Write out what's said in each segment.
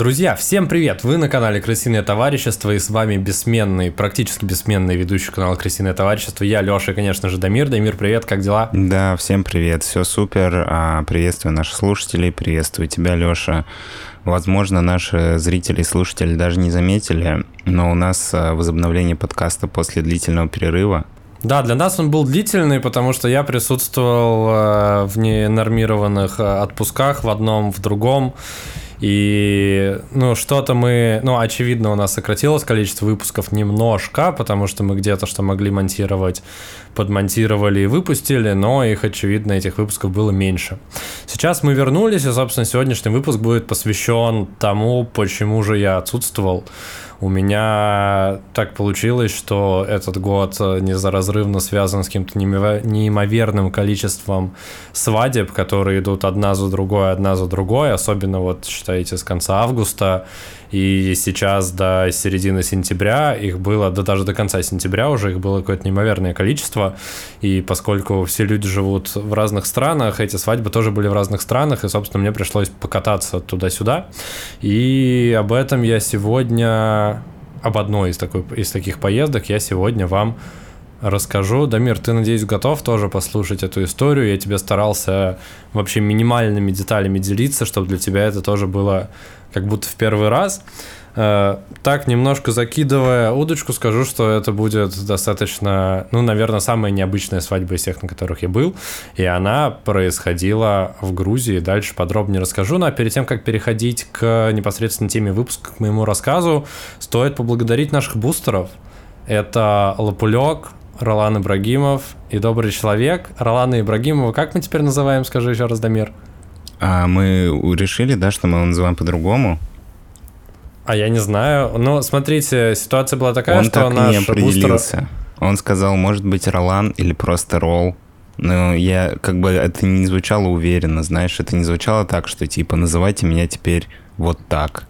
Друзья, всем привет! Вы на канале Крысиное Товарищество и с вами бессменный, практически бессменный ведущий канала Крысиное Товарищество. Я Леша и, конечно же, Дамир. Дамир, привет, как дела? Да, всем привет, все супер. А, приветствую наших слушателей, приветствую тебя, Леша. Возможно, наши зрители и слушатели даже не заметили, но у нас а, возобновление подкаста после длительного перерыва. Да, для нас он был длительный, потому что я присутствовал э, в ненормированных отпусках в одном, в другом. И, ну, что-то мы, ну, очевидно, у нас сократилось количество выпусков немножко, потому что мы где-то, что могли монтировать, подмонтировали и выпустили, но их, очевидно, этих выпусков было меньше. Сейчас мы вернулись, и, собственно, сегодняшний выпуск будет посвящен тому, почему же я отсутствовал. У меня так получилось, что этот год э, неразрывно связан с каким-то неимоверным количеством свадеб, которые идут одна за другой, одна за другой, особенно вот, считайте, с конца августа и сейчас до середины сентября их было, да даже до конца сентября уже их было какое-то неимоверное количество, и поскольку все люди живут в разных странах, эти свадьбы тоже были в разных странах, и, собственно, мне пришлось покататься туда-сюда, и об этом я сегодня, об одной из, такой, из таких поездок я сегодня вам расскажу. Дамир, ты, надеюсь, готов тоже послушать эту историю? Я тебе старался вообще минимальными деталями делиться, чтобы для тебя это тоже было как будто в первый раз. Э, так, немножко закидывая удочку, скажу, что это будет достаточно, ну, наверное, самая необычная свадьба из тех, на которых я был. И она происходила в Грузии. Дальше подробнее расскажу. Но перед тем, как переходить к непосредственно теме выпуска, к моему рассказу, стоит поблагодарить наших бустеров. Это Лапулек, Ролан Ибрагимов и Добрый человек. Ролана Ибрагимова, как мы теперь называем, скажи еще раз, Дамир? А мы решили, да, что мы его называем по-другому? А я не знаю. Ну, смотрите, ситуация была такая, Он что так наш не определился. бустер... Он сказал, может быть, Ролан или просто Ролл. Но я как бы это не звучало уверенно, знаешь, это не звучало так, что типа называйте меня теперь вот так.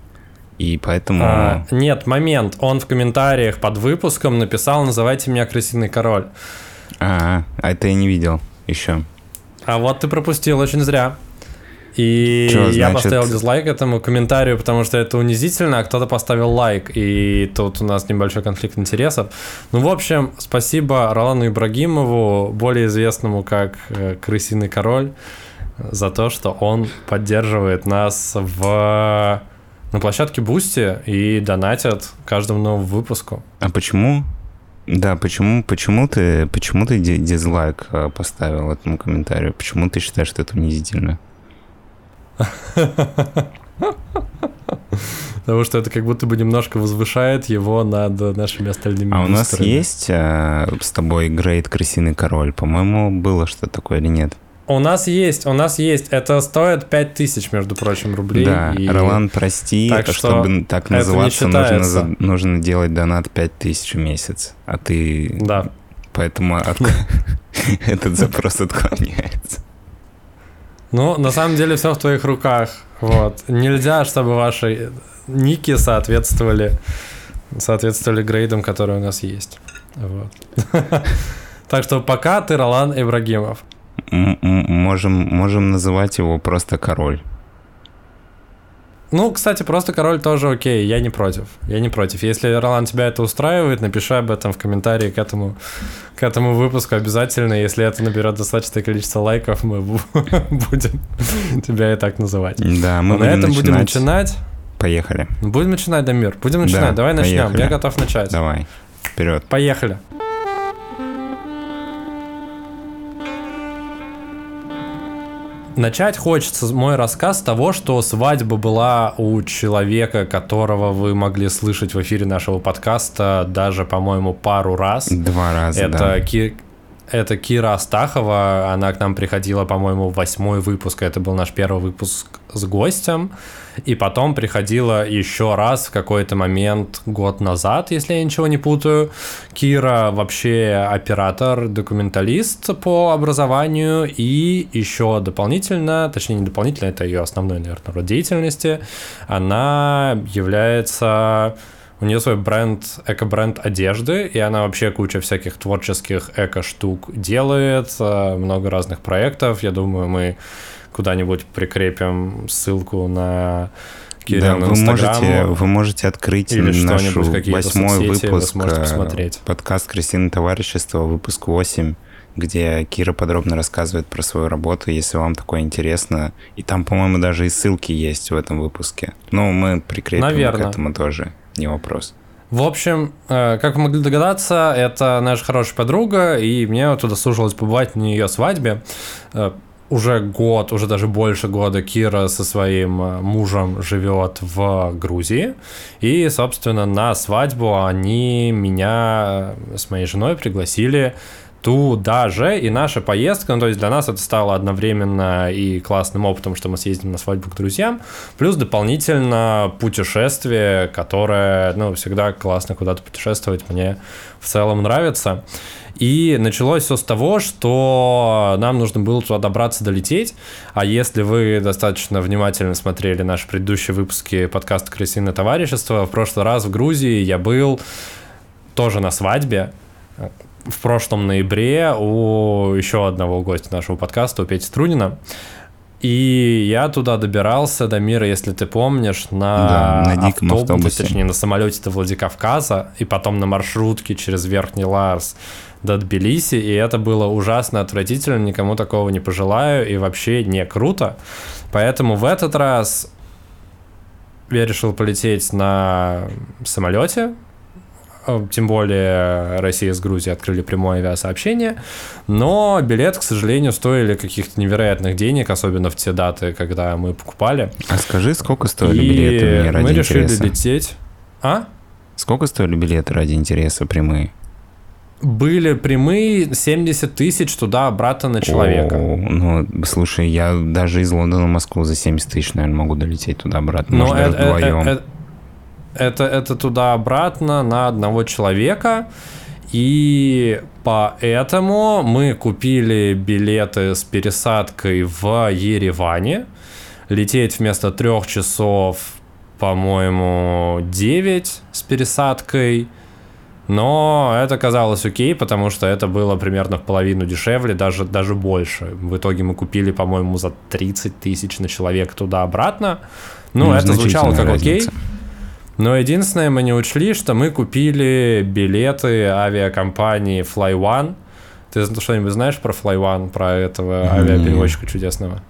И поэтому... А, нет, момент. Он в комментариях под выпуском написал «Называйте меня крысиный король». А, а это я не видел еще. А вот ты пропустил очень зря. И Чё, я значит... поставил дизлайк этому комментарию, потому что это унизительно, а кто-то поставил лайк, и тут у нас небольшой конфликт интересов. Ну, в общем, спасибо Ролану Ибрагимову, более известному как э, Крысиный Король, за то, что он поддерживает нас в на площадке Boosty и донатят каждому новому выпуску. А почему? Да, почему, почему ты, почему ты дизлайк э, поставил этому комментарию? Почему ты считаешь, что это унизительно? Потому что это как будто бы немножко возвышает его над нашими остальными А у нас есть э, с тобой Great Крысиный Король? По-моему, было что такое или нет? У нас есть, у нас есть. Это стоит 5000, между прочим, рублей. Да, и... Ролан, прости, так что чтобы так называться, нужно, нужно делать донат 5000 в месяц. А ты... Да. Поэтому этот запрос отклоняется. Ну, на самом деле все в твоих руках. Вот. Нельзя, чтобы ваши ники соответствовали, соответствовали грейдам, которые у нас есть. Вот. Так что пока ты Ролан Ибрагимов. Можем, можем называть его просто король. Ну, кстати, просто король тоже окей, я не против. Я не против. Если, Ролан, тебя это устраивает, напиши об этом в комментарии к этому, к этому выпуску обязательно. Если это наберет достаточное количество лайков, мы будем тебя и так называть. Да, мы а на этом будем начинать. Поехали. Будем начинать, Дамир. Будем начинать. Да, Давай начнем. Я готов начать. Давай. Вперед. Поехали. Начать хочется мой рассказ с того, что свадьба была у человека, которого вы могли слышать в эфире нашего подкаста даже, по-моему, пару раз. Два раза, Это да. Это Кира Астахова, она к нам приходила, по-моему, в восьмой выпуск, это был наш первый выпуск с гостем, и потом приходила еще раз в какой-то момент год назад, если я ничего не путаю. Кира вообще оператор, документалист по образованию, и еще дополнительно, точнее не дополнительно, это ее основной, наверное, род деятельности, она является у нее свой бренд, эко-бренд одежды, и она вообще куча всяких творческих эко-штук делает, э, много разных проектов. Я думаю, мы куда-нибудь прикрепим ссылку на Кирилл да, вы можете, вы можете открыть или нашу восьмой выпуск вы посмотреть. подкаст «Крысиное товарищество», выпуск 8, где Кира подробно рассказывает про свою работу, если вам такое интересно. И там, по-моему, даже и ссылки есть в этом выпуске. Ну, мы прикрепим Наверное. к этому тоже, не вопрос. В общем, э, как вы могли догадаться, это наша хорошая подруга, и мне туда слушалось побывать на ее свадьбе. Э, уже год, уже даже больше года Кира со своим э, мужем живет в Грузии. И, собственно, на свадьбу они меня с моей женой пригласили туда же, и наша поездка, ну, то есть для нас это стало одновременно и классным опытом, что мы съездим на свадьбу к друзьям, плюс дополнительно путешествие, которое, ну, всегда классно куда-то путешествовать, мне в целом нравится. И началось все с того, что нам нужно было туда добраться, долететь. А если вы достаточно внимательно смотрели наши предыдущие выпуски подкаста «Крысиное товарищество», в прошлый раз в Грузии я был тоже на свадьбе в прошлом ноябре у еще одного гостя нашего подкаста, у Пети Струнина. И я туда добирался до мира, если ты помнишь, на, да, на автобусе, автобусе. точнее, на самолете до Владикавказа, и потом на маршрутке через Верхний Ларс до Тбилиси, и это было ужасно отвратительно, никому такого не пожелаю, и вообще не круто. Поэтому в этот раз я решил полететь на самолете, тем более Россия с Грузией открыли прямое авиасообщение, но билет, к сожалению, стоили каких-то невероятных денег, особенно в те даты, когда мы покупали. А скажи, сколько стоили И билеты мне ради мы решили интереса? лететь. А? Сколько стоили билеты ради интереса прямые? Были прямые 70 тысяч туда-обратно на человека. О, ну, слушай, я даже из Лондона в Москву за 70 тысяч, наверное, могу долететь туда-обратно. Но Может, даже это, вдвоем. это, это, это туда-обратно на одного человека. И поэтому мы купили билеты с пересадкой в Ереване. Лететь вместо трех часов, по-моему, 9 с пересадкой. Но это казалось окей, потому что это было примерно в половину дешевле, даже, даже больше. В итоге мы купили, по-моему, за 30 тысяч на человека туда-обратно. Ну, Ну, это звучало как значительная окей. Но единственное, мы не учли, что мы купили билеты авиакомпании Fly One. Ты что-нибудь знаешь про Fly One, про этого Нет. авиаперевозчика чудесного?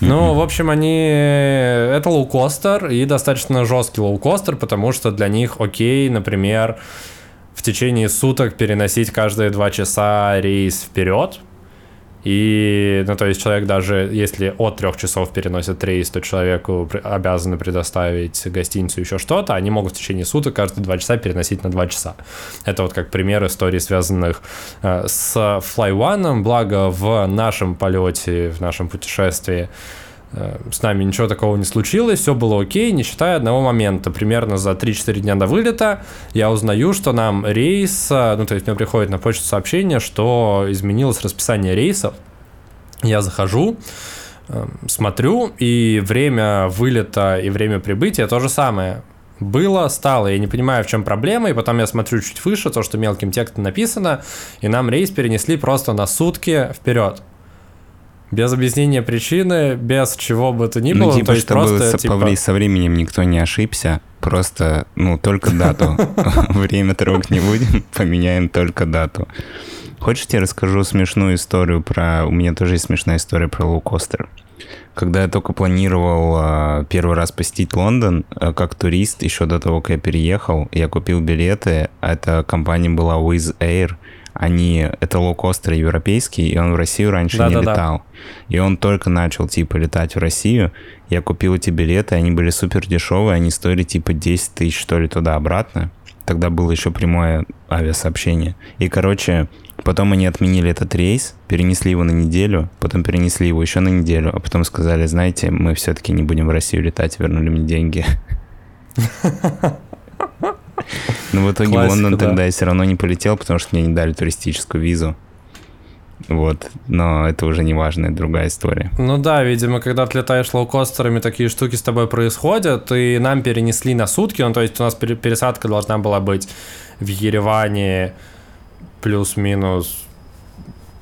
Ну, в общем, они... Это лоукостер и достаточно жесткий лоукостер, потому что для них окей, например, в течение суток переносить каждые два часа рейс вперед. И, ну, то есть человек даже, если от трех часов переносит рейс, то человеку обязаны предоставить гостиницу еще что-то, они могут в течение суток каждые два часа переносить на два часа. Это вот как пример историй, связанных э, с Fly One. Благо в нашем полете, в нашем путешествии с нами ничего такого не случилось, все было окей, не считая одного момента. Примерно за 3-4 дня до вылета я узнаю, что нам рейс, э, ну то есть мне приходит на почту сообщение, что изменилось расписание рейсов. Я захожу, э, смотрю, и время вылета и время прибытия то же самое. Было, стало. Я не понимаю, в чем проблема. И потом я смотрю чуть выше, то, что мелким текстом написано, и нам рейс перенесли просто на сутки вперед. Без объяснения причины, без чего бы то ни было. Ну, то типа, есть чтобы просто, со, типа, со временем никто не ошибся, просто, ну, только дату. Время трогать не будем, поменяем только дату. Хочешь, я расскажу смешную историю про... У меня тоже есть смешная история про лоукостер. Когда я только планировал а, первый раз посетить Лондон, а, как турист, еще до того, как я переехал, я купил билеты. а Эта компания была Wizz Air. Они, это лоукостер европейский, и он в Россию раньше не Да-да-да. летал. И он только начал, типа, летать в Россию. Я купил эти билеты, они были супер дешевые, они стоили, типа, 10 тысяч, что ли, туда-обратно. Тогда было еще прямое авиасообщение. И, короче, потом они отменили этот рейс, перенесли его на неделю, потом перенесли его еще на неделю, а потом сказали, знаете, мы все-таки не будем в Россию летать, вернули мне деньги. Но в итоге в Классика, Лондон да. тогда я все равно не полетел, потому что мне не дали туристическую визу. Вот, но это уже не важно, это другая история. Ну да, видимо, когда ты летаешь лоукостерами, такие штуки с тобой происходят, и нам перенесли на сутки, ну то есть у нас пере- пересадка должна была быть в Ереване плюс-минус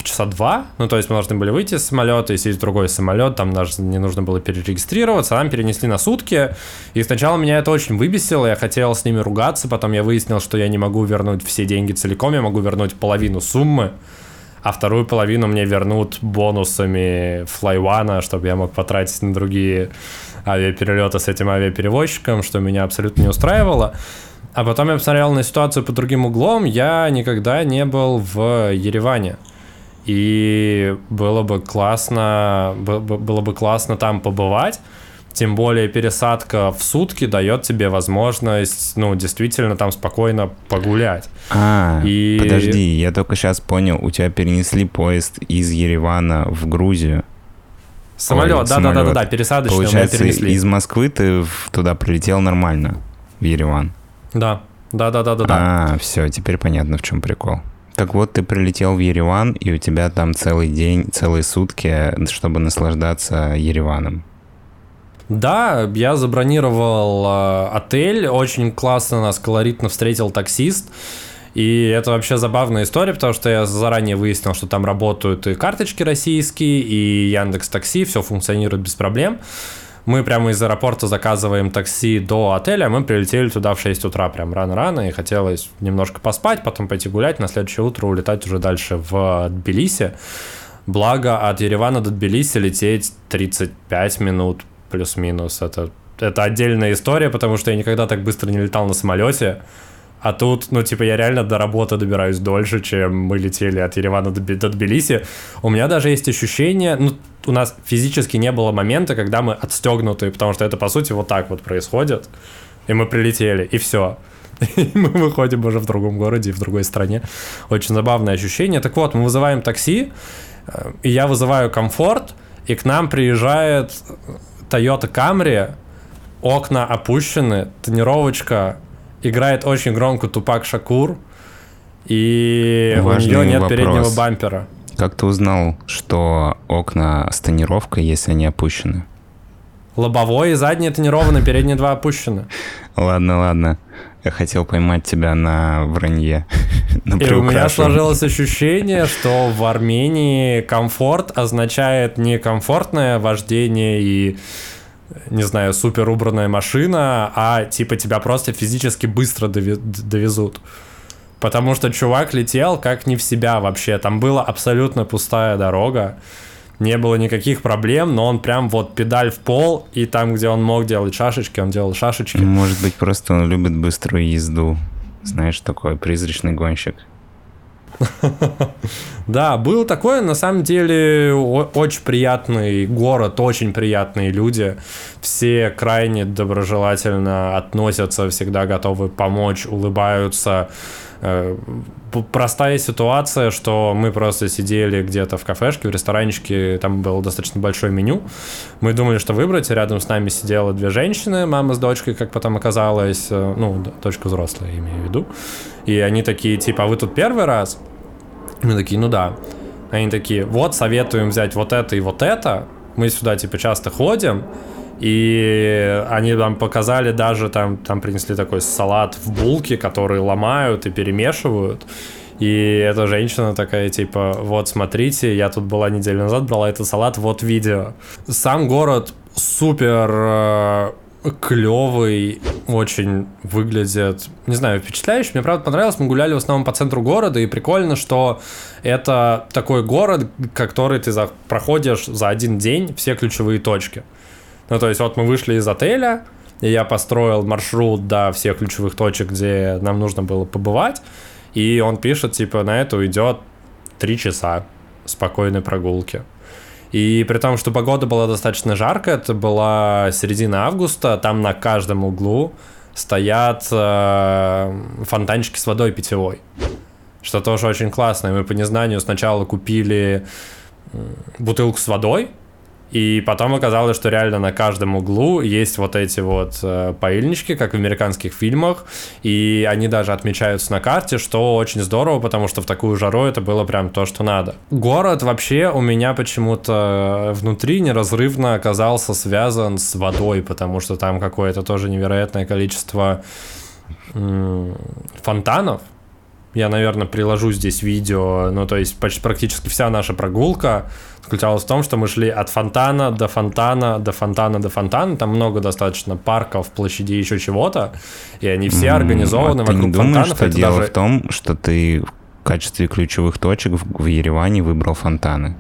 часа два. Ну, то есть мы должны были выйти из самолета и сесть в другой самолет, там даже не нужно было перерегистрироваться, нам перенесли на сутки. И сначала меня это очень выбесило, я хотел с ними ругаться, потом я выяснил, что я не могу вернуть все деньги целиком, я могу вернуть половину суммы, а вторую половину мне вернут бонусами флайвана, чтобы я мог потратить на другие авиаперелеты с этим авиаперевозчиком, что меня абсолютно не устраивало. А потом я посмотрел на ситуацию по другим углом. Я никогда не был в Ереване. И было бы классно, было бы классно там побывать. Тем более пересадка в сутки дает тебе возможность, ну, действительно там спокойно погулять. А, и... подожди, я только сейчас понял, у тебя перенесли поезд из Еревана в Грузию. Самолет, да-да-да-да, пересадочный Получается, перенесли. из Москвы ты туда прилетел нормально, в Ереван? Да, да-да-да-да. А, все, теперь понятно, в чем прикол. Так вот, ты прилетел в Ереван, и у тебя там целый день, целые сутки, чтобы наслаждаться Ереваном. Да, я забронировал э, отель, очень классно нас колоритно встретил таксист. И это вообще забавная история, потому что я заранее выяснил, что там работают и карточки российские, и Яндекс Такси, все функционирует без проблем. Мы прямо из аэропорта заказываем такси до отеля, мы прилетели туда в 6 утра, прям рано-рано, и хотелось немножко поспать, потом пойти гулять, на следующее утро улетать уже дальше в Тбилиси. Благо, от Еревана до Тбилиси лететь 35 минут плюс-минус. Это, это отдельная история, потому что я никогда так быстро не летал на самолете. А тут, ну, типа, я реально до работы добираюсь дольше, чем мы летели от Еревана до, до Тбилиси. У меня даже есть ощущение, ну, у нас физически не было момента, когда мы отстегнуты, потому что это, по сути, вот так вот происходит. И мы прилетели, и все. И мы выходим уже в другом городе, в другой стране. Очень забавное ощущение. Так вот, мы вызываем такси, э, и я вызываю комфорт, и к нам приезжает Toyota Camry, окна опущены, тонировочка играет очень громко Тупак Шакур, и Важный у нее нет вопрос. переднего бампера. Как ты узнал, что окна с тонировкой, если они опущены? Лобовой и задние тонированы, передние два опущены. Ладно, ладно. Я хотел поймать тебя на вранье. на и у меня сложилось ощущение, что в Армении комфорт означает не комфортное вождение и не знаю, супер убранная машина, а типа тебя просто физически быстро довезут. Потому что чувак летел как не в себя вообще. Там была абсолютно пустая дорога. Не было никаких проблем, но он прям вот педаль в пол, и там, где он мог делать шашечки, он делал шашечки. Может быть, просто он любит быструю езду. Знаешь, такой призрачный гонщик. Да, был такое, на самом деле, очень приятный город, очень приятные люди. Все крайне доброжелательно относятся, всегда готовы помочь, улыбаются. Э, простая ситуация, что мы просто сидели где-то в кафешке, в ресторанчике, там было достаточно большое меню. Мы думали, что выбрать, рядом с нами сидела две женщины, мама с дочкой, как потом оказалось, э, ну, дочка взрослая, имею в виду. И они такие, типа, а вы тут первый раз? Мы такие, ну да. Они такие, вот, советуем взять вот это и вот это. Мы сюда, типа, часто ходим. И они там показали даже, там, там принесли такой салат в булке, который ломают и перемешивают. И эта женщина такая, типа, вот смотрите, я тут была неделю назад, брала этот салат, вот видео. Сам город супер э, клевый, очень выглядит, не знаю, впечатляющий. Мне правда понравилось, мы гуляли в основном по центру города, и прикольно, что это такой город, который ты за, проходишь за один день все ключевые точки. Ну, то есть вот мы вышли из отеля, и я построил маршрут до всех ключевых точек, где нам нужно было побывать, и он пишет, типа, на это уйдет три часа спокойной прогулки. И при том, что погода была достаточно жаркая, это была середина августа, там на каждом углу стоят э, фонтанчики с водой питьевой. Что тоже очень классно. И мы по незнанию сначала купили бутылку с водой, и потом оказалось, что реально на каждом углу есть вот эти вот э, паильнички, как в американских фильмах, и они даже отмечаются на карте, что очень здорово, потому что в такую жару это было прям то, что надо. Город вообще у меня почему-то внутри неразрывно оказался связан с водой, потому что там какое-то тоже невероятное количество фонтанов, Я, наверное, приложу здесь видео. Ну, то есть почти практически вся наша прогулка заключалась в том, что мы шли от фонтана до фонтана, до фонтана, до фонтана. Там много достаточно парков, площадей, еще чего-то. И они все организованы а ты вокруг не думаешь, фонтанов. что дело даже- в том, что ты в качестве ключевых точек в, в Ереване выбрал фонтаны?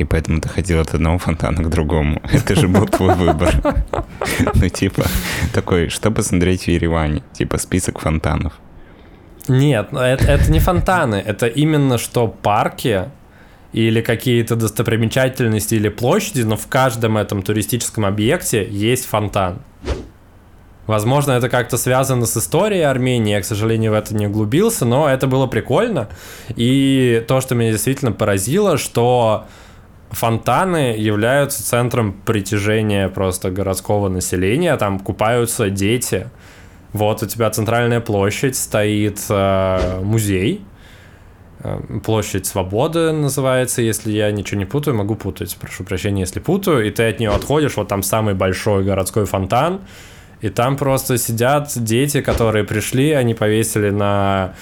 И поэтому ты ходил от одного фонтана к другому. Это же был твой выбор. Ну, типа, такой, что посмотреть в Ереване? Типа, список фонтанов. Нет, это, это не фонтаны, это именно что парки или какие-то достопримечательности или площади, но в каждом этом туристическом объекте есть фонтан. Возможно, это как-то связано с историей Армении, я, к сожалению, в это не углубился, но это было прикольно. И то, что меня действительно поразило, что фонтаны являются центром притяжения просто городского населения, там купаются дети. Вот у тебя центральная площадь, стоит э, музей, Площадь Свободы называется, если я ничего не путаю, могу путать, прошу прощения, если путаю, и ты от нее отходишь, вот там самый большой городской фонтан, и там просто сидят дети, которые пришли, они повесили на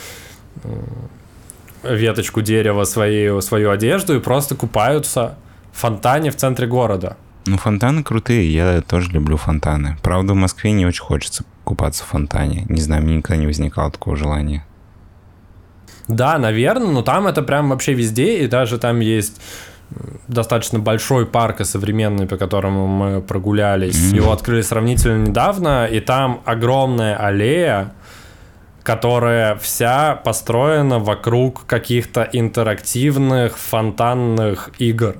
веточку дерева свою, свою одежду и просто купаются в фонтане в центре города. Ну, фонтаны крутые, я тоже люблю фонтаны. Правда, в Москве не очень хочется купаться в фонтане. Не знаю, мне никогда не возникало такого желания. Да, наверное, но там это прям вообще везде, и даже там есть достаточно большой парк и современный, по которому мы прогулялись. Его открыли сравнительно недавно, и там огромная аллея, которая вся построена вокруг каких-то интерактивных фонтанных игр.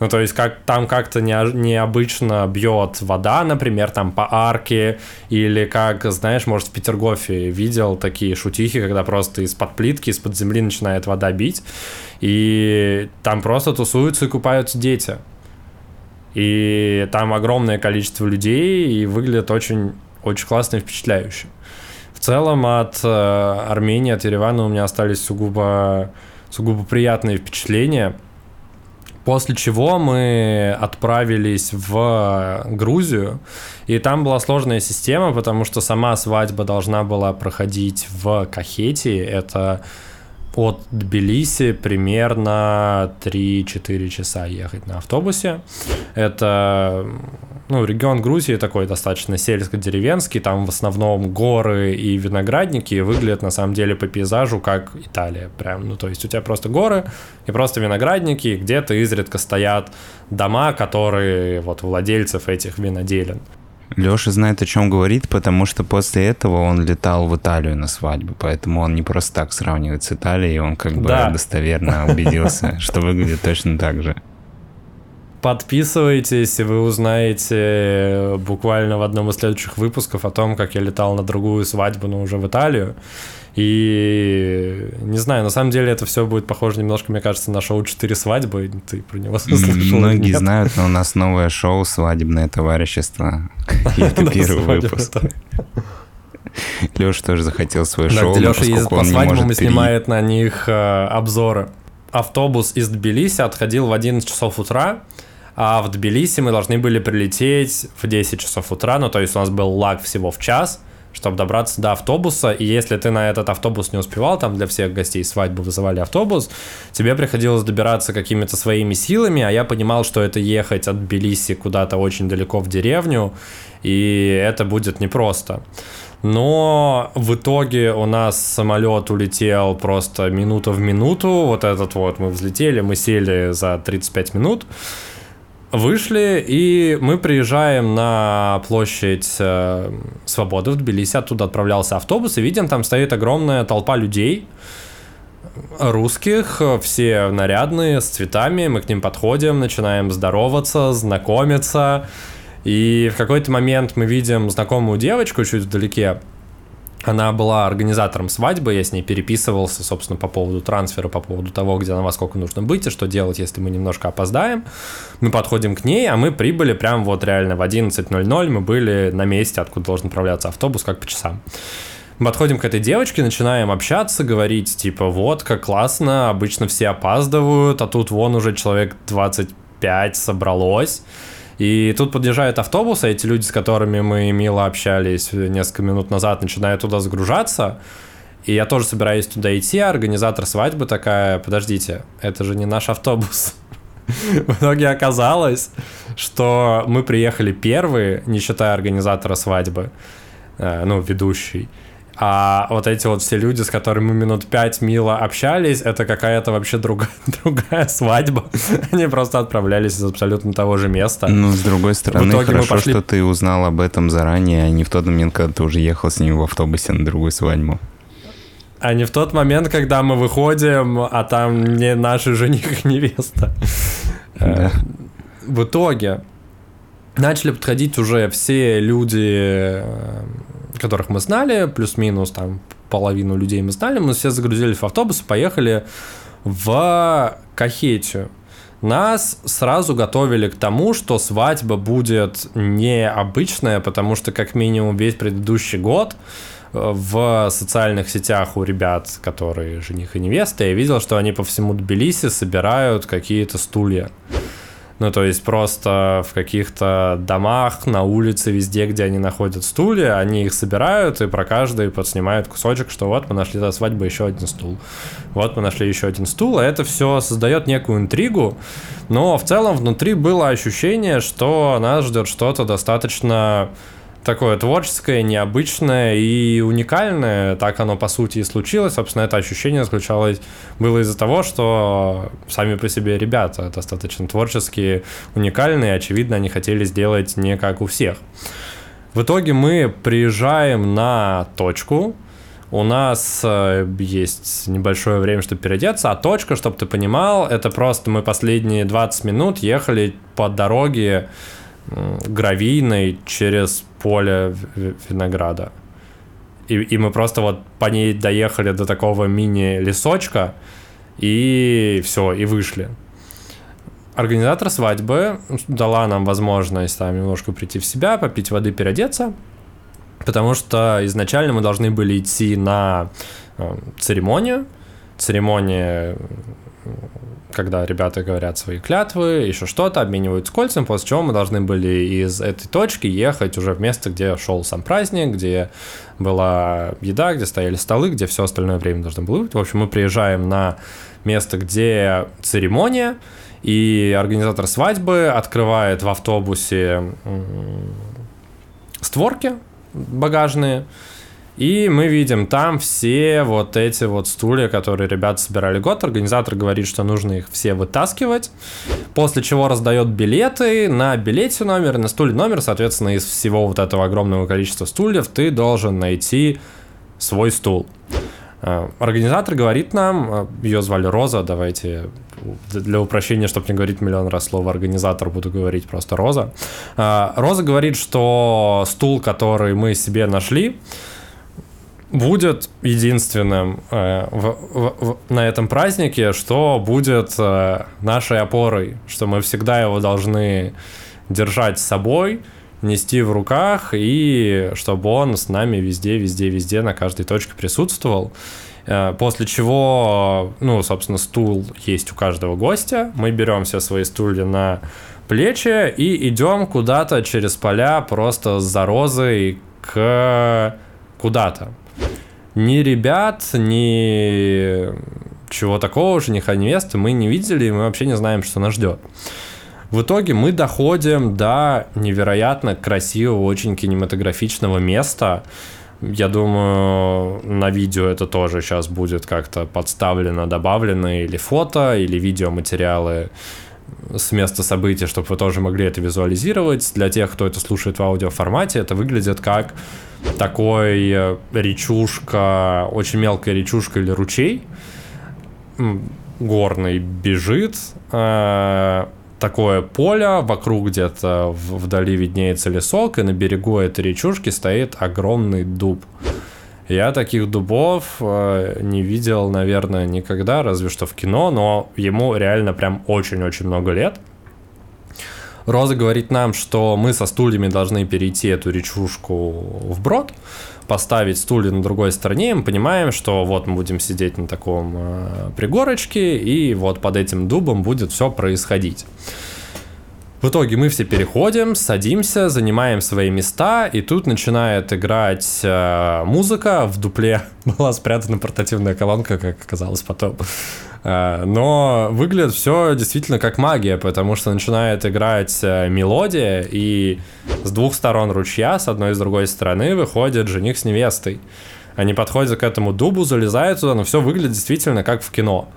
Ну, то есть, как там как-то необычно бьет вода, например, там по арке, или как, знаешь, может, в Петергофе видел такие шутихи, когда просто из-под плитки, из-под земли начинает вода бить, и там просто тусуются и купаются дети. И там огромное количество людей, и выглядит очень, очень классно и впечатляюще. В целом от э, Армении, от Еревана у меня остались сугубо, сугубо приятные впечатления. После чего мы отправились в Грузию, и там была сложная система, потому что сама свадьба должна была проходить в Кахете, это от Тбилиси примерно 3-4 часа ехать на автобусе. Это ну, регион Грузии такой достаточно сельско-деревенский, там в основном горы и виноградники, и выглядит на самом деле по пейзажу как Италия. Прям, ну, то есть у тебя просто горы и просто виноградники, где-то изредка стоят дома, которые вот владельцев этих виноделин. Леша знает, о чем говорит, потому что после этого он летал в Италию на свадьбу, поэтому он не просто так сравнивает с Италией, он как бы Да. достоверно убедился, что выглядит точно так же. Подписывайтесь, и вы узнаете буквально в одном из следующих выпусков о том, как я летал на другую свадьбу, но уже в Италию. И не знаю, на самом деле это все будет похоже немножко, мне кажется, на шоу «Четыре свадьбы». Ты про него слышал? Многие нет? знают, но у нас новое шоу «Свадебное товарищество». Это первый выпуск. Леша тоже захотел свое шоу, Леша ездит по свадьбам и снимает на них э, обзоры. Автобус из Тбилиси отходил в 11 часов утра, а в Тбилиси мы должны были прилететь в 10 часов утра, ну то есть у нас был лаг всего в час, чтобы добраться до автобуса, и если ты на этот автобус не успевал, там для всех гостей свадьбы вызывали автобус, тебе приходилось добираться какими-то своими силами, а я понимал, что это ехать от Тбилиси куда-то очень далеко в деревню, и это будет непросто. Но в итоге у нас самолет улетел просто минута в минуту. Вот этот вот мы взлетели, мы сели за 35 минут. Вышли, и мы приезжаем на площадь э, Свободы в Тбилиси, оттуда отправлялся автобус, и видим, там стоит огромная толпа людей, русских, все нарядные, с цветами, мы к ним подходим, начинаем здороваться, знакомиться, и в какой-то момент мы видим знакомую девочку чуть вдалеке, она была организатором свадьбы, я с ней переписывался, собственно, по поводу трансфера, по поводу того, где нам во сколько нужно быть и что делать, если мы немножко опоздаем. Мы подходим к ней, а мы прибыли прям вот реально в 11.00, мы были на месте, откуда должен отправляться автобус, как по часам. Мы подходим к этой девочке, начинаем общаться, говорить, типа, вот, как классно, обычно все опаздывают, а тут вон уже человек 25 собралось. И тут подъезжает автобус, а эти люди, с которыми мы мило общались несколько минут назад, начинают туда загружаться. И я тоже собираюсь туда идти, а организатор свадьбы такая, подождите, это же не наш автобус. В итоге оказалось, что мы приехали первые, не считая организатора свадьбы, э, ну, ведущий. А вот эти вот все люди, с которыми мы минут пять мило общались, это какая-то вообще другая, другая свадьба. Они просто отправлялись из абсолютно того же места. Ну, с другой стороны, хорошо, пошли... что ты узнал об этом заранее, а не в тот момент, когда ты уже ехал с ним в автобусе на другую свадьбу. А не в тот момент, когда мы выходим, а там не наши жених и невеста. Да. Э, в итоге начали подходить уже все люди э, которых мы знали, плюс-минус там половину людей мы знали, мы все загрузились в автобус и поехали в Кахетию. Нас сразу готовили к тому, что свадьба будет необычная, потому что как минимум весь предыдущий год э, в социальных сетях у ребят, которые жених и невеста, я видел, что они по всему Тбилиси собирают какие-то стулья. Ну, то есть просто в каких-то домах, на улице, везде, где они находят стулья, они их собирают и про каждый подснимают кусочек, что вот мы нашли до свадьбы еще один стул. Вот мы нашли еще один стул, и это все создает некую интригу, но в целом внутри было ощущение, что нас ждет что-то достаточно такое творческое, необычное и уникальное. Так оно, по сути, и случилось. Собственно, это ощущение заключалось было из-за того, что сами по себе ребята достаточно творческие, уникальные. Очевидно, они хотели сделать не как у всех. В итоге мы приезжаем на точку, у нас э, есть небольшое время, чтобы переодеться, а точка, чтобы ты понимал, это просто мы последние 20 минут ехали по дороге гравийной через поле винограда. И, и мы просто вот по ней доехали до такого мини-лесочка, и все, и вышли. Организатор свадьбы дала нам возможность там немножко прийти в себя, попить воды, переодеться, потому что изначально мы должны были идти на э, церемонию. Церемония когда ребята говорят свои клятвы, еще что-то, обмениваются кольцами, после чего мы должны были из этой точки ехать уже в место, где шел сам праздник, где была еда, где стояли столы, где все остальное время должно было быть. В общем, мы приезжаем на место, где церемония, и организатор свадьбы открывает в автобусе створки багажные, и мы видим там все вот эти вот стулья, которые ребята собирали год. Организатор говорит, что нужно их все вытаскивать. После чего раздает билеты. На билете номер, на стуле номер, соответственно, из всего вот этого огромного количества стульев ты должен найти свой стул. Э, организатор говорит нам, э, ее звали Роза, давайте для упрощения, чтобы не говорить миллион раз слово организатор, буду говорить просто Роза. Э, Роза говорит, что стул, который мы себе нашли, будет единственным э, в, в, в, на этом празднике, что будет э, нашей опорой, что мы всегда его должны держать с собой, нести в руках, и чтобы он с нами везде, везде, везде на каждой точке присутствовал. Э, после чего, ну, собственно, стул есть у каждого гостя. Мы берем все свои стулья на плечи и идем куда-то через поля просто за розой к куда-то ни ребят, ни чего такого, жениха, невесты мы не видели, и мы вообще не знаем, что нас ждет. В итоге мы доходим до невероятно красивого, очень кинематографичного места. Я думаю, на видео это тоже сейчас будет как-то подставлено, добавлено, или фото, или видеоматериалы с места события, чтобы вы тоже могли это визуализировать. Для тех, кто это слушает в аудиоформате, это выглядит как такой э, речушка, очень мелкая речушка или ручей горный бежит, э, такое поле, вокруг где-то вдали виднеется лесок, и на берегу этой речушки стоит огромный дуб. Я таких дубов э, не видел, наверное, никогда, разве что в кино, но ему реально прям очень-очень много лет. Роза говорит нам, что мы со стульями должны перейти эту речушку вброд, поставить стулья на другой стороне, и мы понимаем, что вот мы будем сидеть на таком э, пригорочке, и вот под этим дубом будет все происходить. В итоге мы все переходим, садимся, занимаем свои места, и тут начинает играть э, музыка. В дупле была спрятана портативная колонка, как оказалось потом. Э, но выглядит все действительно как магия, потому что начинает играть э, мелодия, и с двух сторон ручья, с одной и с другой стороны, выходит жених с невестой. Они подходят к этому дубу, залезают туда, но все выглядит действительно как в кино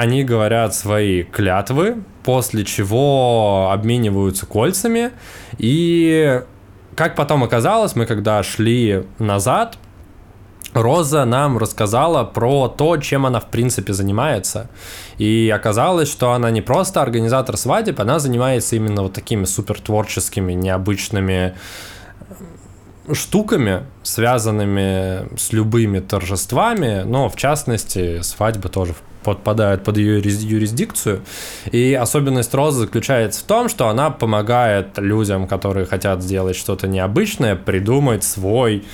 они говорят свои клятвы, после чего обмениваются кольцами. И как потом оказалось, мы когда шли назад, Роза нам рассказала про то, чем она в принципе занимается. И оказалось, что она не просто организатор свадеб, она занимается именно вот такими супер творческими, необычными штуками, связанными с любыми торжествами, но в частности свадьба тоже подпадают под ее юрисдикцию. И особенность Розы заключается в том, что она помогает людям, которые хотят сделать что-то необычное, придумать свой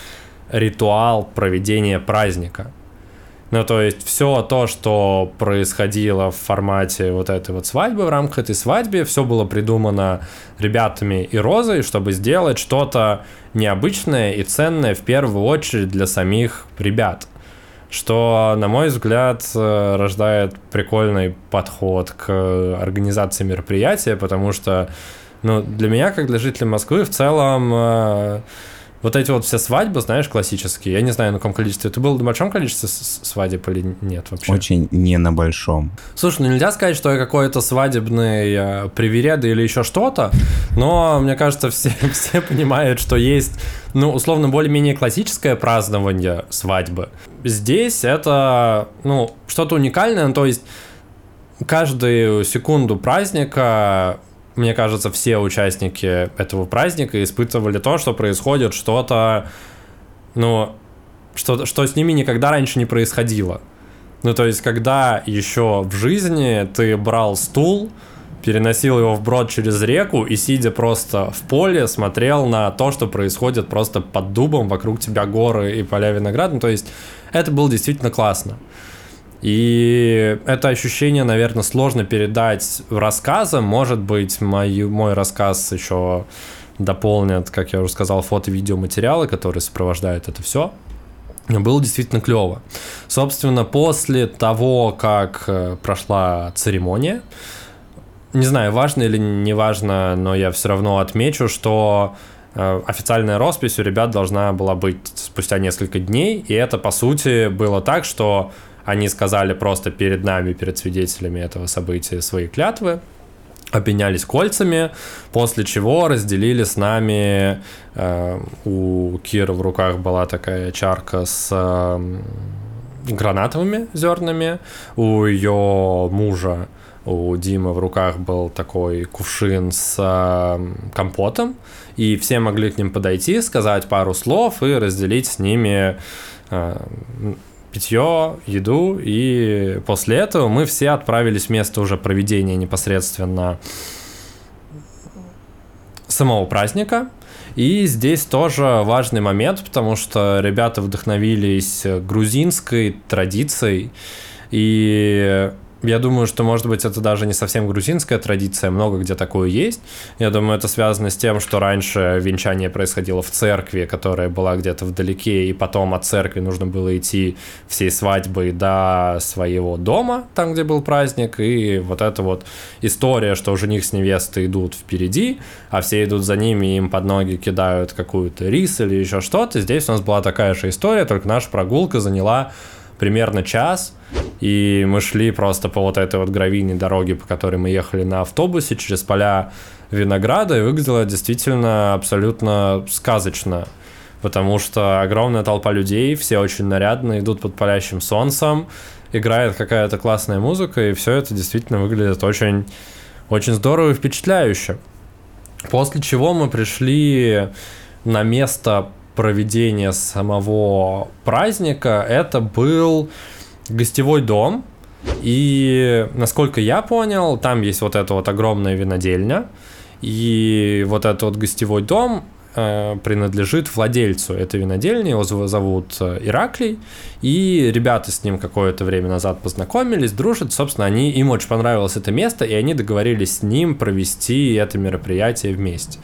ритуал проведения праздника. Ну, то есть все то, что происходило в формате вот этой вот свадьбы, в рамках этой свадьбы, все было придумано ребятами и Розой, чтобы сделать что-то необычное и ценное в первую очередь для самих ребят что, на мой взгляд, э, рождает прикольный подход к организации мероприятия, потому что, ну, для меня, как для жителя Москвы, в целом э, вот эти вот все свадьбы, знаешь, классические, я не знаю, на каком количестве. Ты был на большом количестве свадеб или нет вообще? Очень не на большом. Слушай, ну нельзя сказать, что я какой-то свадебный э, привереда или еще что-то, но мне кажется, все, все понимают, что есть, ну, условно, более-менее классическое празднование свадьбы. Здесь это, ну, что-то уникальное, то есть каждую секунду праздника мне кажется, все участники этого праздника испытывали то, что происходит что-то, ну, что, что с ними никогда раньше не происходило. Ну, то есть, когда еще в жизни ты брал стул, переносил его вброд через реку и, сидя просто в поле, смотрел на то, что происходит просто под дубом, вокруг тебя горы и поля винограда. Ну, то есть, это было действительно классно. И это ощущение, наверное, сложно передать рассказом. Может быть, мой, мой рассказ еще дополнят, как я уже сказал, фото-видеоматериалы, которые сопровождают это все. Было действительно клево. Собственно, после того, как э, прошла церемония, не знаю, важно или не важно, но я все равно отмечу, что э, официальная роспись у ребят должна была быть спустя несколько дней, и это, по сути, было так, что они сказали просто перед нами, перед свидетелями этого события свои клятвы, обменялись кольцами, после чего разделили с нами, э, у Кира в руках была такая чарка с э, гранатовыми зернами, у ее мужа, у Димы в руках был такой кувшин с э, компотом, и все могли к ним подойти, сказать пару слов и разделить с ними э, питье, еду, и после этого мы все отправились в место уже проведения непосредственно самого праздника. И здесь тоже важный момент, потому что ребята вдохновились грузинской традицией, и я думаю, что, может быть, это даже не совсем грузинская традиция, много где такое есть. Я думаю, это связано с тем, что раньше венчание происходило в церкви, которая была где-то вдалеке, и потом от церкви нужно было идти всей свадьбой до своего дома, там, где был праздник, и вот эта вот история, что жених с невестой идут впереди, а все идут за ними, и им под ноги кидают какую-то рис или еще что-то. Здесь у нас была такая же история, только наша прогулка заняла примерно час, и мы шли просто по вот этой вот гравийной дороге, по которой мы ехали на автобусе через поля винограда, и выглядело действительно абсолютно сказочно, потому что огромная толпа людей, все очень нарядно, идут под палящим солнцем, играет какая-то классная музыка, и все это действительно выглядит очень, очень здорово и впечатляюще. После чего мы пришли на место проведения самого праздника это был гостевой дом. И, насколько я понял, там есть вот эта вот огромная винодельня. И вот этот вот гостевой дом э, принадлежит владельцу этой винодельни, его зовут э, Ираклий, и ребята с ним какое-то время назад познакомились, дружат, собственно, они, им очень понравилось это место, и они договорились с ним провести это мероприятие вместе.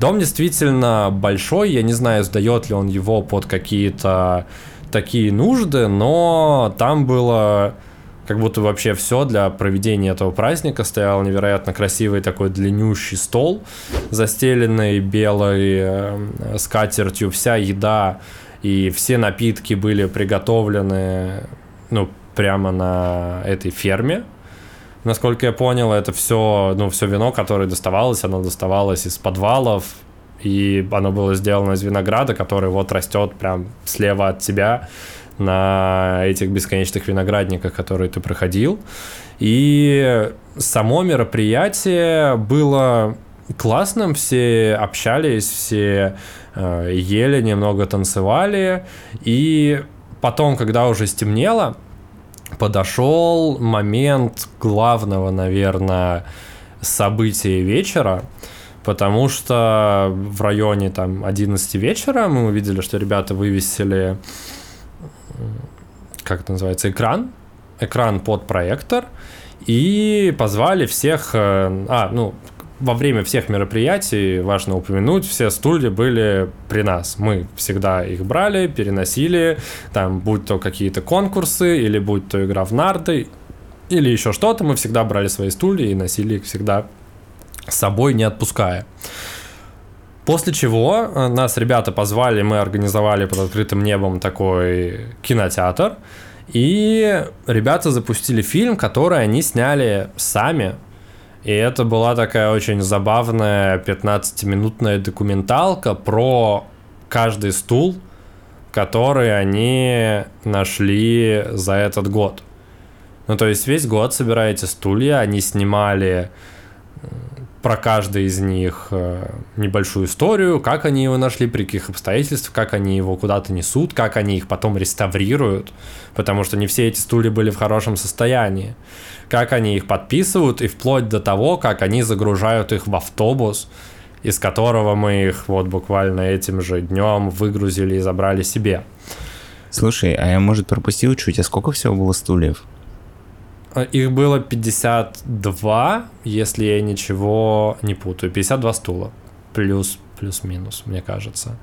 Дом действительно большой, я не знаю, сдает ли он его под какие-то такие нужды, но там было как будто вообще все для проведения этого праздника. Стоял невероятно красивый такой длиннющий стол, застеленный белой э, скатертью, вся еда и все напитки были приготовлены, ну, прямо на этой ферме. Насколько я понял, это все, ну, все вино, которое доставалось, оно доставалось из подвалов, и оно было сделано из винограда, который вот растет прям слева от тебя на этих бесконечных виноградниках, которые ты проходил. И само мероприятие было классным, все общались, все э, ели, немного танцевали. И потом, когда уже стемнело, подошел момент главного, наверное, события вечера, потому что в районе там 11 вечера мы увидели, что ребята вывесили как это называется, экран, экран под проектор, и позвали всех, э, а, ну, во время всех мероприятий, важно упомянуть, все стулья были при нас. Мы всегда их брали, переносили, там, будь то какие-то конкурсы, или будь то игра в нарды, или еще что-то, мы всегда брали свои стулья и носили их всегда с собой, не отпуская. После чего э, нас ребята позвали, мы организовали под открытым небом такой кинотеатр. И ребята запустили фильм, который они сняли сами. И это была такая очень забавная 15-минутная документалка про каждый стул, который они нашли за этот год. Ну, то есть весь год собираете стулья, они снимали про каждый из них э, небольшую историю, как они его нашли, при каких обстоятельствах, как они его куда-то несут, как они их потом реставрируют, потому что не все эти стулья были в хорошем состоянии, как они их подписывают и вплоть до того, как они загружают их в автобус, из которого мы их вот буквально этим же днем выгрузили и забрали себе. Слушай, а я, может, пропустил чуть, а сколько всего было стульев? Э, их было 52, если я ничего не путаю. 52 стула. Плюс, плюс-минус, мне кажется.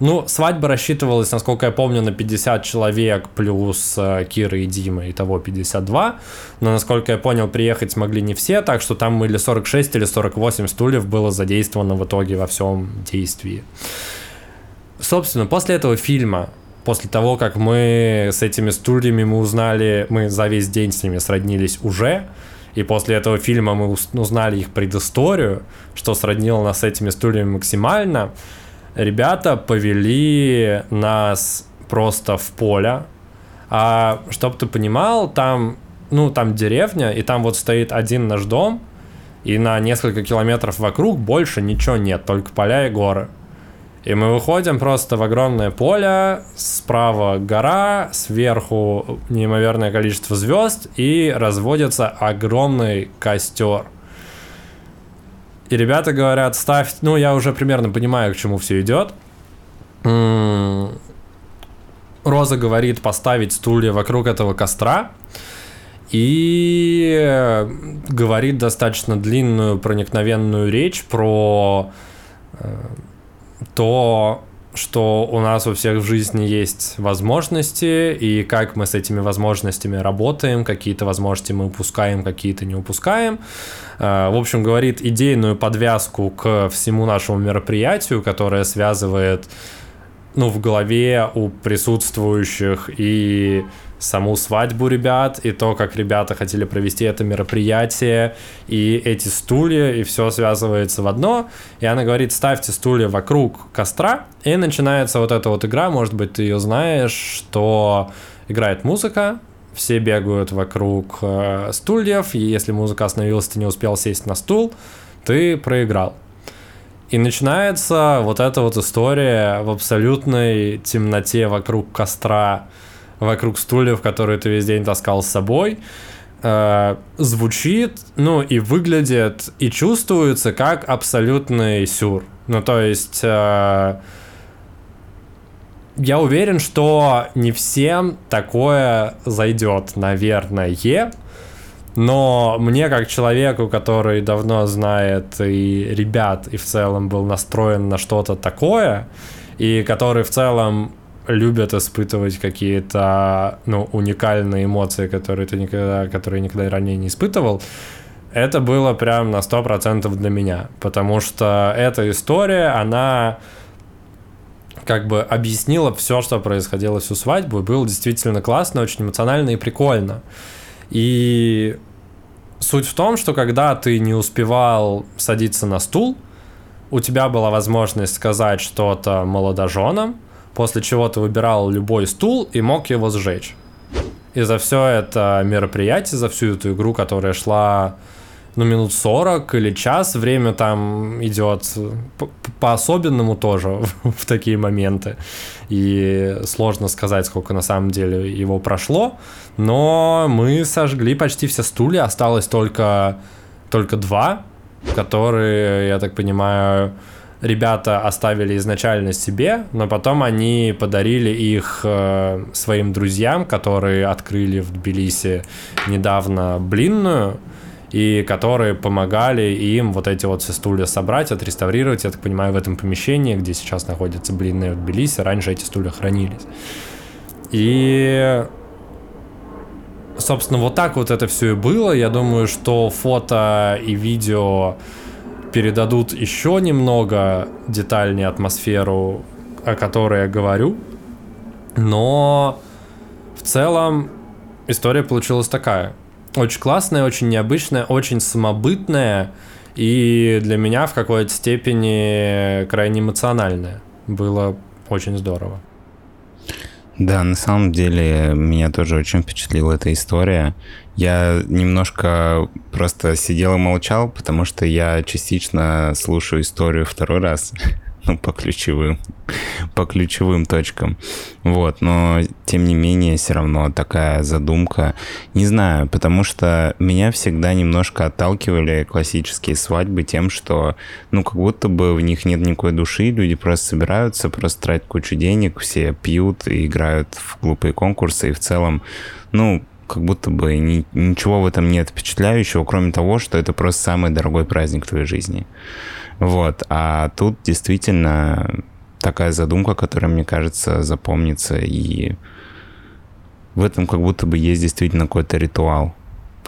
Ну, свадьба рассчитывалась, насколько я помню, на 50 человек плюс э, Кира и Дима, и того 52. Но, насколько я понял, приехать смогли не все, так что там или 46, или 48 стульев было задействовано в итоге во всем действии. Собственно, после этого фильма после того, как мы с этими стульями мы узнали, мы за весь день с ними сроднились уже, и после этого фильма мы узнали их предысторию, что сроднило нас с этими стульями максимально, ребята повели нас просто в поле. А чтобы ты понимал, там, ну, там деревня, и там вот стоит один наш дом, и на несколько километров вокруг больше ничего нет, только поля и горы. И мы выходим просто в огромное поле, справа гора, сверху неимоверное количество звезд, и разводится огромный костер. И ребята говорят, ставь, ну я уже примерно понимаю, к чему все идет. Роза говорит поставить стулья вокруг этого костра и говорит достаточно длинную проникновенную речь про э, то, что у нас у всех в жизни есть возможности, и как мы с этими возможностями работаем, какие-то возможности мы упускаем, какие-то не упускаем. Э, в общем, говорит идейную подвязку к всему нашему мероприятию, которое связывает ну, в голове у присутствующих и саму свадьбу ребят, и то, как ребята хотели провести это мероприятие, и эти стулья, и все связывается в одно. И она говорит, ставьте стулья вокруг костра, и начинается вот эта вот игра, может быть, ты ее знаешь, что играет музыка, все бегают вокруг э, стульев, и если музыка остановилась, ты не успел сесть на стул, ты проиграл. И начинается вот эта вот история в абсолютной темноте вокруг костра, вокруг стульев, которые ты весь день таскал с собой, э, звучит, ну и выглядит, и чувствуется как абсолютный сюр. Ну, то есть... Э, я уверен, что не всем такое зайдет, наверное. Но мне, как человеку, который давно знает и ребят, и в целом был настроен на что-то такое, и который в целом любят испытывать какие-то ну, уникальные эмоции, которые ты никогда, которые никогда ранее не испытывал, это было прям на 100% для меня. Потому что эта история, она как бы объяснила все, что происходило всю свадьбу, было действительно классно, очень эмоционально и прикольно. И суть в том, что когда ты не успевал садиться на стул, у тебя была возможность сказать что-то молодоженам, после чего ты выбирал любой стул и мог его сжечь. И за все это мероприятие, за всю эту игру, которая шла ну, минут 40 или час, время там идет по-особенному тоже в такие моменты. И сложно сказать, сколько на самом деле его прошло. Но мы сожгли почти все стулья, осталось только, только два, которые, я так понимаю, ребята оставили изначально себе, но потом они подарили их э, своим друзьям, которые открыли в Тбилиси недавно блинную, и которые помогали им вот эти вот все стулья собрать, отреставрировать, я так понимаю, в этом помещении, где сейчас находится блинная в Тбилиси, раньше эти стулья хранились. И собственно, вот так вот это все и было. Я думаю, что фото и видео передадут еще немного детальнее атмосферу, о которой я говорю. Но в целом история получилась такая. Очень классная, очень необычная, очень самобытная и для меня в какой-то степени крайне эмоциональная. Было очень здорово. Да, на самом деле меня тоже очень впечатлила эта история. Я немножко просто сидел и молчал, потому что я частично слушаю историю второй раз. ну, по ключевым, по ключевым точкам. Вот, но тем не менее, все равно такая задумка. Не знаю, потому что меня всегда немножко отталкивали классические свадьбы тем, что, ну, как будто бы в них нет никакой души, люди просто собираются, просто тратят кучу денег, все пьют и играют в глупые конкурсы, и в целом, ну, как будто бы ни, ничего в этом нет впечатляющего, кроме того, что это просто самый дорогой праздник в твоей жизни. Вот. А тут действительно такая задумка, которая, мне кажется, запомнится. И в этом как будто бы есть действительно какой-то ритуал,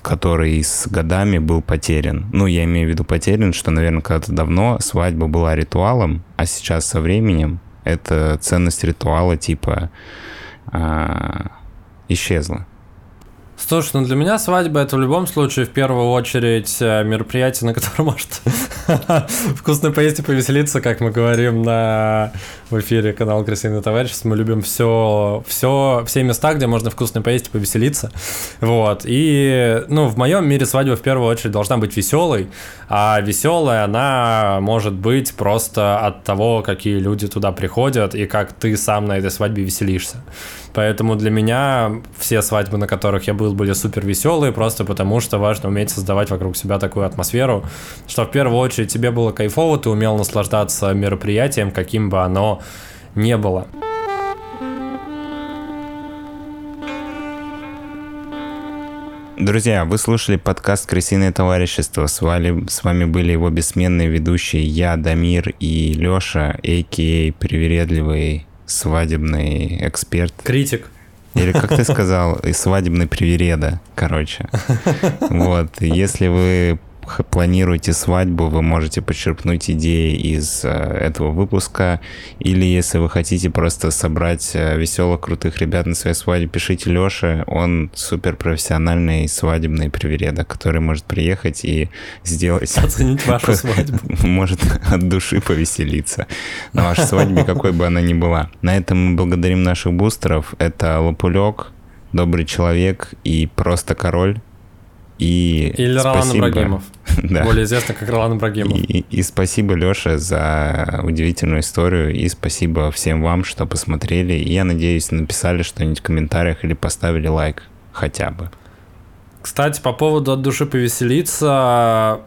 который с годами был потерян. Ну, я имею в виду потерян, что, наверное, когда-то давно свадьба была ритуалом, а сейчас со временем эта ценность ритуала типа а, исчезла. Слушай, ну для меня свадьба это в любом случае в первую очередь э, мероприятие, на котором может вкусно поесть и повеселиться, как мы говорим на в эфире канал Красивый товарищество. Мы любим все, все, все места, где можно вкусно поесть и повеселиться. Вот. И, ну, в моем мире свадьба в первую очередь должна быть веселой, а веселая она может быть просто от того, какие люди туда приходят и как ты сам на этой свадьбе веселишься. Поэтому для меня все свадьбы, на которых я был, были супер веселые, просто потому что важно уметь создавать вокруг себя такую атмосферу, что в первую очередь тебе было кайфово, ты умел наслаждаться мероприятием, каким бы оно не было. Друзья, вы слушали подкаст «Крысиное товарищество». С вами, с вами были его бессменные ведущие я, Дамир и Лёша, а.к.а. привередливый свадебный эксперт. Критик. Или, как ты сказал, свадебный привереда, короче. Вот, если вы планируете свадьбу, вы можете почерпнуть идеи из э, этого выпуска. Или если вы хотите просто собрать э, веселых, крутых ребят на своей свадьбе, пишите Леше. Он супер профессиональный свадебный привереда, который может приехать и сделать... Оценить вашу свадьбу. Может от души повеселиться на вашей свадьбе, какой бы она ни была. На этом мы благодарим наших бустеров. Это Лопулек, Добрый человек и Просто Король. И Или Ролан Ибрагимов. да. Более известно как Ролан Ибрагимов. И, и, и спасибо, Леша, за удивительную историю. И спасибо всем вам, что посмотрели. И я надеюсь, написали что-нибудь в комментариях или поставили лайк хотя бы. Кстати, по поводу от души повеселиться,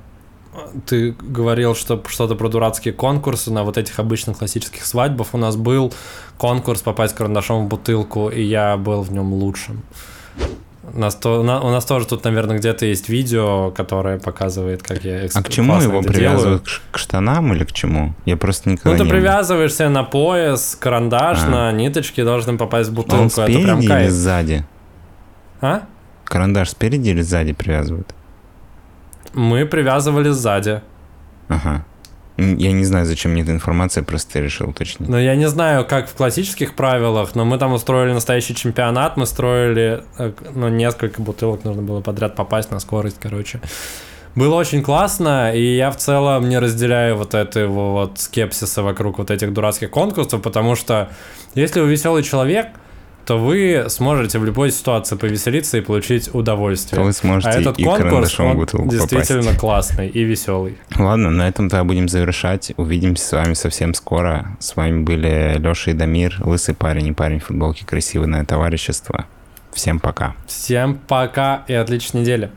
ты говорил, что что-то про дурацкие конкурсы на вот этих обычных классических свадьбах. У нас был конкурс попасть карандашом в бутылку, и я был в нем лучшим. У нас, то, на, у нас тоже тут, наверное, где-то есть видео, которое показывает, как я А к чему его привязывают? Делаю. К штанам или к чему? Я просто никогда Ну, ты не привязываешься на пояс, карандаш, а. на ниточки должен попасть в бутылку. Он спереди Это прям или кайф. сзади? А? Карандаш спереди или сзади привязывают? Мы привязывали сзади. Ага. Я не знаю, зачем мне эта информация, просто решил уточнить. Ну, я не знаю, как в классических правилах, но мы там устроили настоящий чемпионат, мы строили, э, ну, несколько бутылок нужно было подряд попасть на скорость, короче. Было очень классно, и я в целом не разделяю вот этого вот скепсиса вокруг вот этих дурацких конкурсов, потому что если вы веселый человек, то вы сможете в любой ситуации повеселиться и получить удовольствие. То вы сможете а этот и конкурс, он бутылку действительно попасть. классный и веселый. Ладно, на этом тогда будем завершать. Увидимся с вами совсем скоро. С вами были Леша и Дамир, лысый парень и парень в футболке, красивое товарищество. Всем пока. Всем пока и отличной недели.